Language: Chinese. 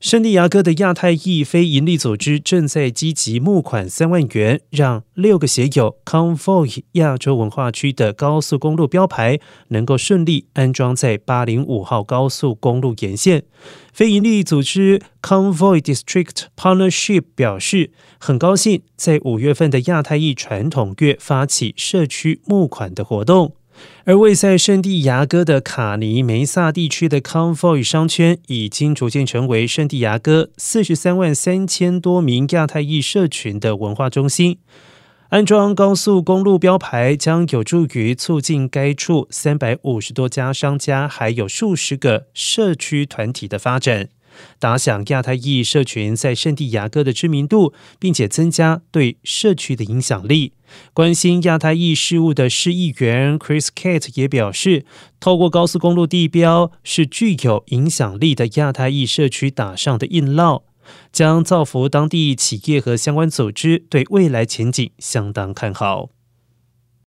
圣地亚哥的亚太裔非营利组织正在积极募款三万元，让六个写有 Convoy 亚洲文化区的高速公路标牌能够顺利安装在八零五号高速公路沿线。非营利组织 Convoy District Partnership 表示，很高兴在五月份的亚太裔传统月发起社区募款的活动。而位在圣地牙哥的卡尼梅萨地区的 Convoy 商圈，已经逐渐成为圣地牙哥四十三万三千多名亚太裔社群的文化中心。安装高速公路标牌将有助于促进该处三百五十多家商家，还有数十个社区团体的发展。打响亚太裔社群在圣地亚哥的知名度，并且增加对社区的影响力。关心亚太裔事务的市议员 Chris Kate 也表示，透过高速公路地标，是具有影响力的亚太裔社区打上的印烙，将造福当地企业和相关组织，对未来前景相当看好。